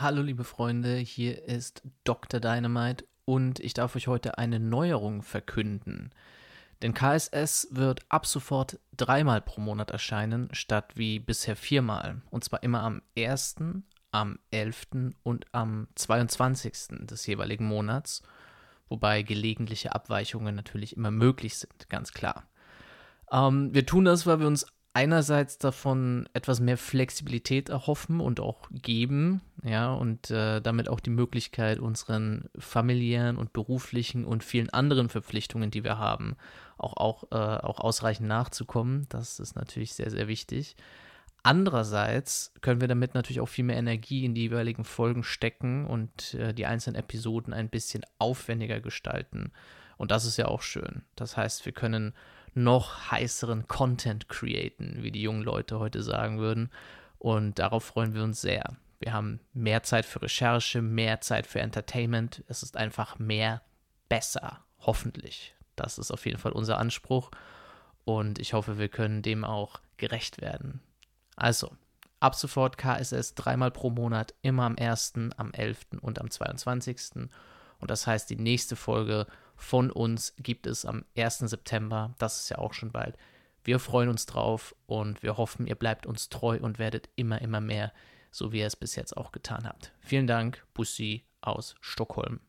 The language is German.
Hallo liebe Freunde, hier ist Dr. Dynamite und ich darf euch heute eine Neuerung verkünden. Denn KSS wird ab sofort dreimal pro Monat erscheinen, statt wie bisher viermal. Und zwar immer am 1., am 11. und am 22. des jeweiligen Monats, wobei gelegentliche Abweichungen natürlich immer möglich sind, ganz klar. Ähm, wir tun das, weil wir uns einerseits davon etwas mehr Flexibilität erhoffen und auch geben, ja, und äh, damit auch die Möglichkeit, unseren familiären und beruflichen und vielen anderen Verpflichtungen, die wir haben, auch, auch, äh, auch ausreichend nachzukommen. Das ist natürlich sehr, sehr wichtig. Andererseits können wir damit natürlich auch viel mehr Energie in die jeweiligen Folgen stecken und äh, die einzelnen Episoden ein bisschen aufwendiger gestalten. Und das ist ja auch schön. Das heißt, wir können noch heißeren Content createn, wie die jungen Leute heute sagen würden. Und darauf freuen wir uns sehr. Wir haben mehr Zeit für Recherche, mehr Zeit für Entertainment. Es ist einfach mehr besser, hoffentlich. Das ist auf jeden Fall unser Anspruch. Und ich hoffe, wir können dem auch gerecht werden. Also, ab sofort KSS dreimal pro Monat, immer am 1., am 11. und am 22. Und das heißt, die nächste Folge von uns gibt es am 1. September. Das ist ja auch schon bald. Wir freuen uns drauf und wir hoffen, ihr bleibt uns treu und werdet immer, immer mehr, so wie ihr es bis jetzt auch getan habt. Vielen Dank, Bussi aus Stockholm.